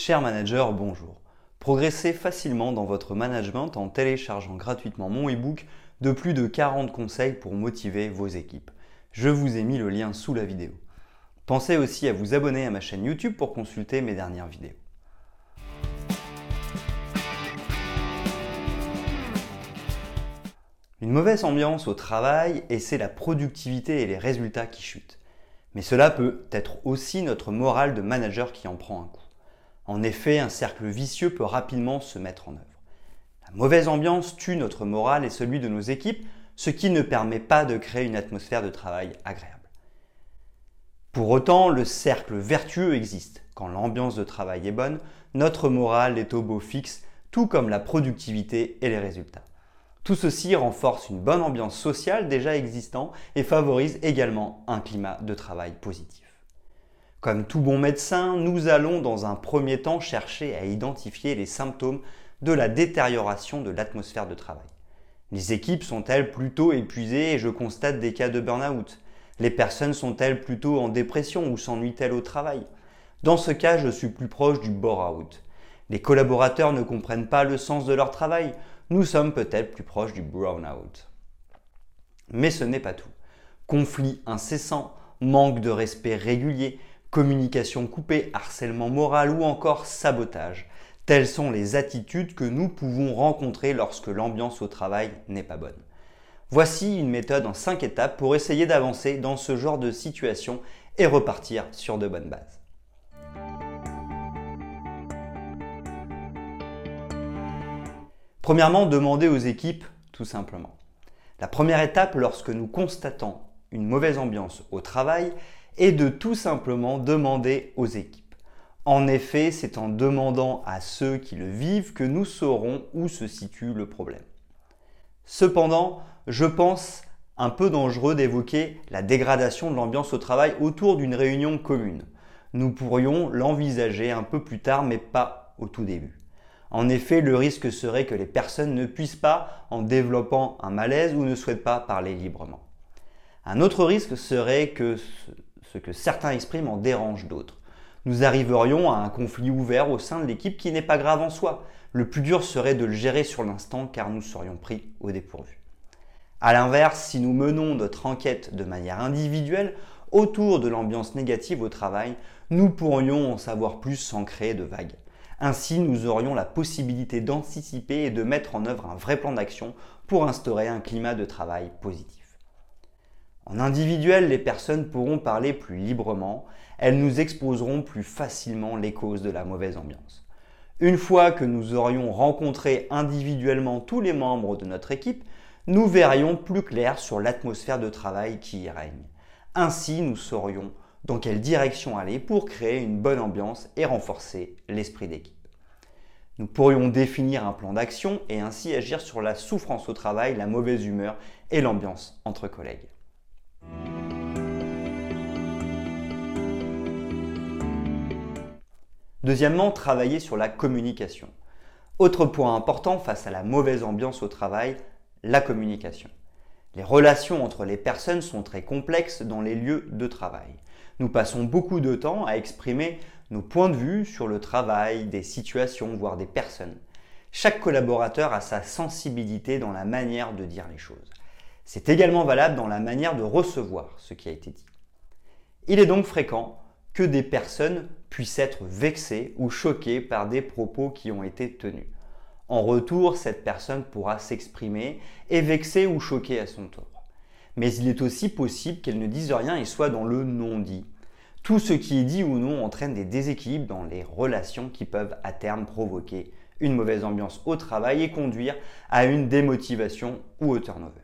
Cher manager, bonjour. Progressez facilement dans votre management en téléchargeant gratuitement mon e-book de plus de 40 conseils pour motiver vos équipes. Je vous ai mis le lien sous la vidéo. Pensez aussi à vous abonner à ma chaîne YouTube pour consulter mes dernières vidéos. Une mauvaise ambiance au travail et c'est la productivité et les résultats qui chutent. Mais cela peut être aussi notre morale de manager qui en prend un coup. En effet, un cercle vicieux peut rapidement se mettre en œuvre. La mauvaise ambiance tue notre morale et celui de nos équipes, ce qui ne permet pas de créer une atmosphère de travail agréable. Pour autant, le cercle vertueux existe. Quand l'ambiance de travail est bonne, notre morale est au beau fixe, tout comme la productivité et les résultats. Tout ceci renforce une bonne ambiance sociale déjà existante et favorise également un climat de travail positif. Comme tout bon médecin, nous allons dans un premier temps chercher à identifier les symptômes de la détérioration de l'atmosphère de travail. Les équipes sont-elles plutôt épuisées? Et je constate des cas de burn-out Les personnes sont-elles plutôt en dépression ou s'ennuient-elles au travail? Dans ce cas, je suis plus proche du bore-out. Les collaborateurs ne comprennent pas le sens de leur travail. Nous sommes peut-être plus proches du brown-out. Mais ce n'est pas tout. Conflits incessants, manque de respect régulier, communication coupée, harcèlement moral ou encore sabotage. Telles sont les attitudes que nous pouvons rencontrer lorsque l'ambiance au travail n'est pas bonne. Voici une méthode en 5 étapes pour essayer d'avancer dans ce genre de situation et repartir sur de bonnes bases. Premièrement, demandez aux équipes tout simplement. La première étape lorsque nous constatons une mauvaise ambiance au travail et de tout simplement demander aux équipes. En effet, c'est en demandant à ceux qui le vivent que nous saurons où se situe le problème. Cependant, je pense un peu dangereux d'évoquer la dégradation de l'ambiance au travail autour d'une réunion commune. Nous pourrions l'envisager un peu plus tard, mais pas au tout début. En effet, le risque serait que les personnes ne puissent pas, en développant un malaise ou ne souhaitent pas parler librement. Un autre risque serait que ce que certains expriment en dérange d'autres. Nous arriverions à un conflit ouvert au sein de l'équipe qui n'est pas grave en soi. Le plus dur serait de le gérer sur l'instant car nous serions pris au dépourvu. A l'inverse, si nous menons notre enquête de manière individuelle autour de l'ambiance négative au travail, nous pourrions en savoir plus sans créer de vagues. Ainsi, nous aurions la possibilité d'anticiper et de mettre en œuvre un vrai plan d'action pour instaurer un climat de travail positif. En individuel, les personnes pourront parler plus librement, elles nous exposeront plus facilement les causes de la mauvaise ambiance. Une fois que nous aurions rencontré individuellement tous les membres de notre équipe, nous verrions plus clair sur l'atmosphère de travail qui y règne. Ainsi, nous saurions dans quelle direction aller pour créer une bonne ambiance et renforcer l'esprit d'équipe. Nous pourrions définir un plan d'action et ainsi agir sur la souffrance au travail, la mauvaise humeur et l'ambiance entre collègues. Deuxièmement, travailler sur la communication. Autre point important face à la mauvaise ambiance au travail, la communication. Les relations entre les personnes sont très complexes dans les lieux de travail. Nous passons beaucoup de temps à exprimer nos points de vue sur le travail, des situations, voire des personnes. Chaque collaborateur a sa sensibilité dans la manière de dire les choses. C'est également valable dans la manière de recevoir ce qui a été dit. Il est donc fréquent que des personnes puissent être vexées ou choquées par des propos qui ont été tenus. En retour, cette personne pourra s'exprimer et vexer ou choquer à son tour. Mais il est aussi possible qu'elle ne dise rien et soit dans le non-dit. Tout ce qui est dit ou non entraîne des déséquilibres dans les relations qui peuvent à terme provoquer une mauvaise ambiance au travail et conduire à une démotivation ou au turnover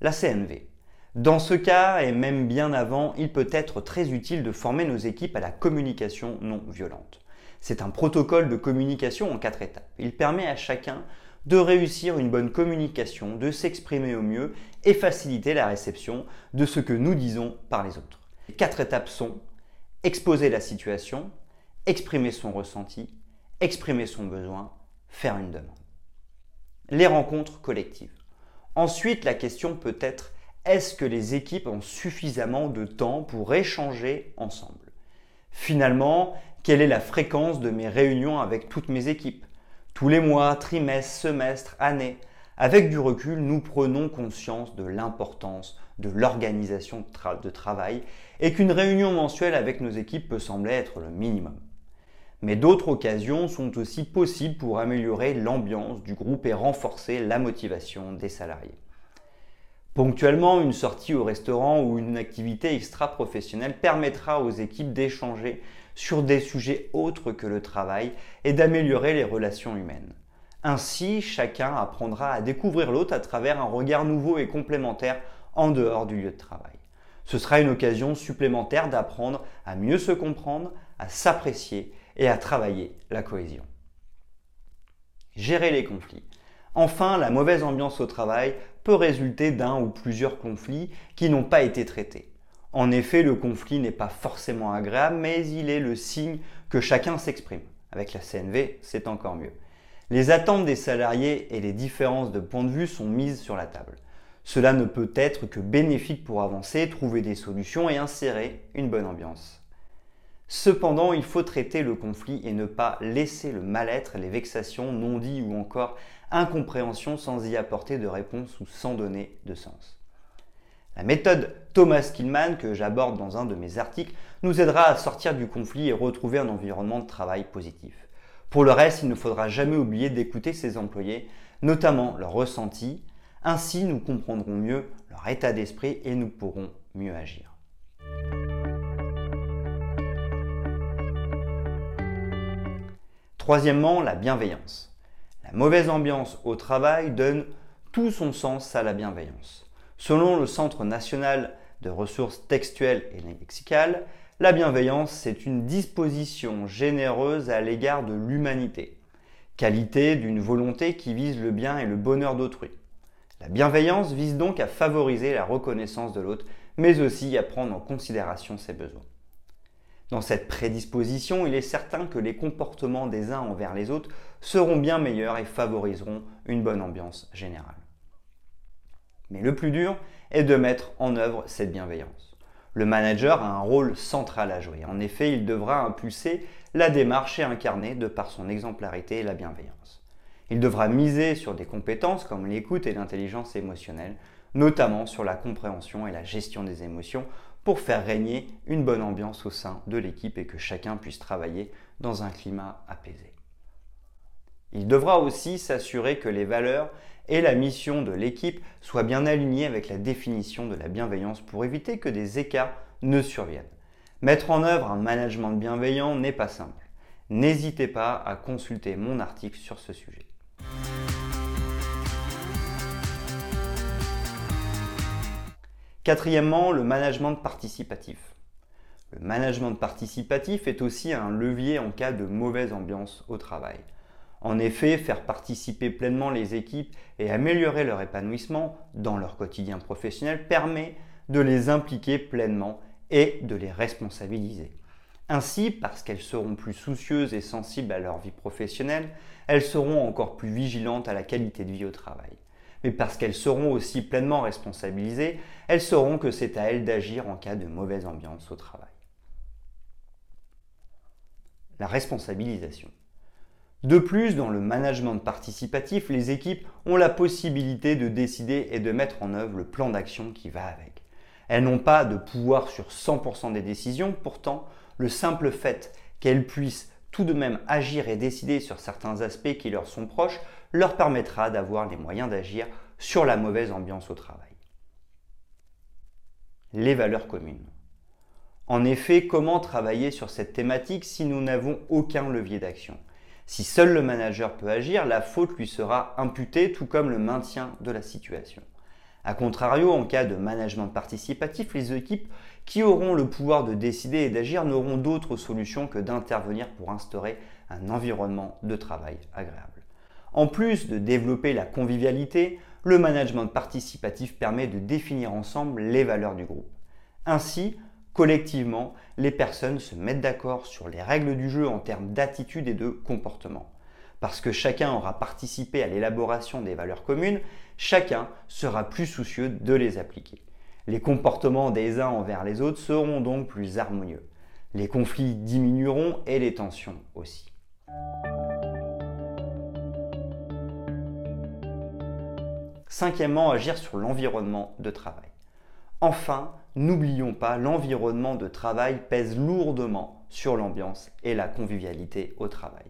la CNV. Dans ce cas, et même bien avant, il peut être très utile de former nos équipes à la communication non violente. C'est un protocole de communication en quatre étapes. Il permet à chacun de réussir une bonne communication, de s'exprimer au mieux et faciliter la réception de ce que nous disons par les autres. Les quatre étapes sont exposer la situation, exprimer son ressenti, exprimer son besoin, faire une demande. Les rencontres collectives. Ensuite, la question peut être est-ce que les équipes ont suffisamment de temps pour échanger ensemble? Finalement, quelle est la fréquence de mes réunions avec toutes mes équipes? Tous les mois, trimestres, semestres, années Avec du recul, nous prenons conscience de l'importance de l'organisation de, travail et qu'une réunion mensuelle avec nos équipes peut sembler être le minimum. Mais d'autres occasions sont aussi possibles pour améliorer l'ambiance du groupe et renforcer la motivation des salariés. Ponctuellement, une sortie au restaurant ou une activité extra-professionnelle permettra aux équipes d'échanger sur des sujets autres que le travail et d'améliorer les relations humaines. Ainsi, chacun apprendra à découvrir l'autre à travers un regard nouveau et complémentaire en dehors du lieu de travail. Ce sera une occasion supplémentaire d'apprendre à mieux se comprendre, à s'apprécier et à travailler la cohésion. Gérer les conflits. Enfin, la mauvaise ambiance au travail peut résulter d'un ou plusieurs conflits qui n'ont pas été traités. En effet, le conflit n'est pas forcément agréable, mais il est le signe que chacun s'exprime. Avec la CNV, c'est encore mieux. Les attentes des salariés et les différences de point de vue sont mises sur la table. Cela ne peut être que bénéfique pour avancer, trouver des solutions et insérer une bonne ambiance. Cependant, il faut traiter le conflit et ne pas laisser le mal-être, les vexations non dites ou encore incompréhension sans y apporter de réponse ou sans donner de sens. La méthode Thomas Killman que j'aborde dans un de mes articles nous aidera à sortir du conflit et retrouver un environnement de travail positif. Pour le reste, il ne faudra jamais oublier d'écouter ses employés, notamment leurs ressentis. Ainsi, nous comprendrons mieux leur état d'esprit et nous pourrons mieux agir. Troisièmement, la bienveillance. La mauvaise ambiance au travail donne tout son sens à la bienveillance. Selon le Centre national de ressources textuelles et lexicales, la bienveillance, c'est une disposition généreuse à l'égard de l'humanité, qualité d'une volonté qui vise le bien et le bonheur d'autrui. La bienveillance vise donc à favoriser la reconnaissance de l'autre, mais aussi à prendre en considération ses besoins. Dans cette prédisposition, il est certain que les comportements des uns envers les autres seront bien meilleurs et favoriseront une bonne ambiance générale. Mais le plus dur est de mettre en œuvre cette bienveillance. Le manager a un rôle central à jouer. En effet, il devra impulser la démarche et incarner de par son exemplarité la bienveillance. Il devra miser sur des compétences comme l'écoute et l'intelligence émotionnelle, notamment sur la compréhension et la gestion des émotions pour faire régner une bonne ambiance au sein de l'équipe et que chacun puisse travailler dans un climat apaisé. Il devra aussi s'assurer que les valeurs et la mission de l'équipe soient bien alignées avec la définition de la bienveillance pour éviter que des écarts ne surviennent. Mettre en œuvre un management bienveillant n'est pas simple. N'hésitez pas à consulter mon article sur ce sujet. Quatrièmement, le management participatif. Le management participatif est aussi un levier en cas de mauvaise ambiance au travail. En effet, faire participer pleinement les équipes et améliorer leur épanouissement dans leur quotidien professionnel permet de les impliquer pleinement et de les responsabiliser. Ainsi, parce qu'elles seront plus soucieuses et sensibles à leur vie professionnelle, elles seront encore plus vigilantes à la qualité de vie au travail mais parce qu'elles seront aussi pleinement responsabilisées, elles sauront que c'est à elles d'agir en cas de mauvaise ambiance au travail. La responsabilisation. De plus, dans le management participatif, les équipes ont la possibilité de décider et de mettre en œuvre le plan d'action qui va avec. Elles n'ont pas de pouvoir sur 100% des décisions, pourtant, le simple fait qu'elles puissent tout de même agir et décider sur certains aspects qui leur sont proches leur permettra d'avoir les moyens d'agir sur la mauvaise ambiance au travail. Les valeurs communes. En effet, comment travailler sur cette thématique si nous n'avons aucun levier d'action? Si seul le manager peut agir, la faute lui sera imputée, tout comme le maintien de la situation. A contrario, en cas de management participatif, les équipes qui auront le pouvoir de décider et d'agir n'auront d'autre solution que d'intervenir pour instaurer un environnement de travail agréable. En plus de développer la convivialité, le management participatif permet de définir ensemble les valeurs du groupe. Ainsi, collectivement, les personnes se mettent d'accord sur les règles du jeu en termes d'attitude et de comportement. Parce que chacun aura participé à l'élaboration des valeurs communes, chacun sera plus soucieux de les appliquer. Les comportements des uns envers les autres seront donc plus harmonieux. Les conflits diminueront et les tensions aussi. Cinquièmement, agir sur l'environnement de travail. Enfin, n'oublions pas, l'environnement de travail pèse lourdement sur l'ambiance et la convivialité au travail.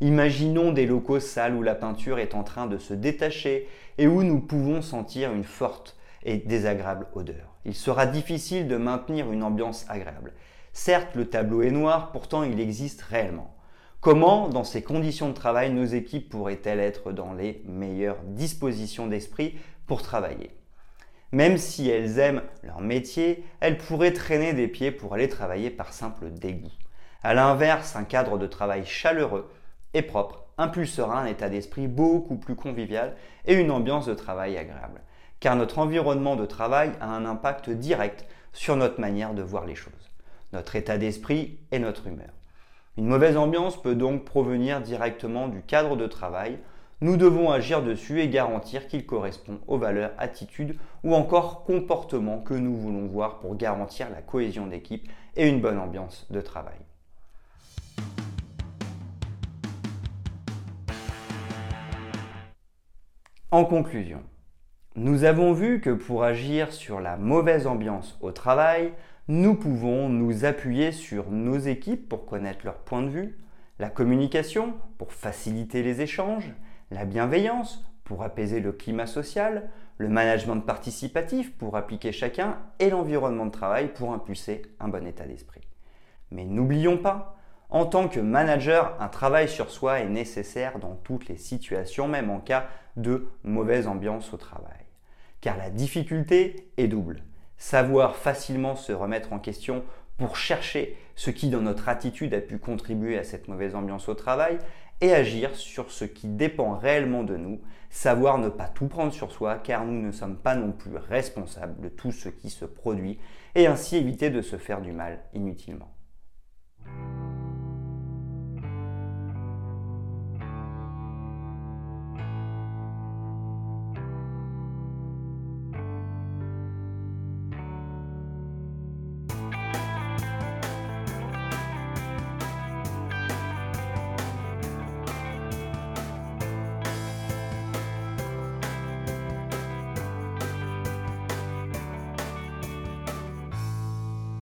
Imaginons des locaux sales où la peinture est en train de se détacher et où nous pouvons sentir une forte et désagréable odeur. Il sera difficile de maintenir une ambiance agréable. Certes, le tableau est noir, pourtant il existe réellement. Comment, dans ces conditions de travail, nos équipes pourraient-elles être dans les meilleures dispositions d'esprit pour travailler? Même si elles aiment leur métier, elles pourraient traîner des pieds pour aller travailler par simple dégoût. A l'inverse, un cadre de travail chaleureux et propre impulsera un état d'esprit beaucoup plus convivial et une ambiance de travail agréable. Car notre environnement de travail a un impact direct sur notre manière de voir les choses, notre état d'esprit et notre humeur. Une mauvaise ambiance peut donc provenir directement du cadre de travail. Nous devons agir dessus et garantir qu'il correspond aux valeurs, attitudes ou encore comportements que nous voulons voir pour garantir la cohésion d'équipe et une bonne ambiance de travail. En conclusion, nous avons vu que pour agir sur la mauvaise ambiance au travail, nous pouvons nous appuyer sur nos équipes pour connaître leur point de vue, la communication pour faciliter les échanges, la bienveillance pour apaiser le climat social, le management participatif pour appliquer chacun et l'environnement de travail pour impulser un bon état d'esprit. Mais n'oublions pas, en tant que manager, un travail sur soi est nécessaire dans toutes les situations, même en cas de mauvaise ambiance au travail. Car la difficulté est double savoir facilement se remettre en question pour chercher ce qui dans notre attitude a pu contribuer à cette mauvaise ambiance au travail et agir sur ce qui dépend réellement de nous, savoir ne pas tout prendre sur soi car nous ne sommes pas non plus responsables de tout ce qui se produit et ainsi éviter de se faire du mal inutilement.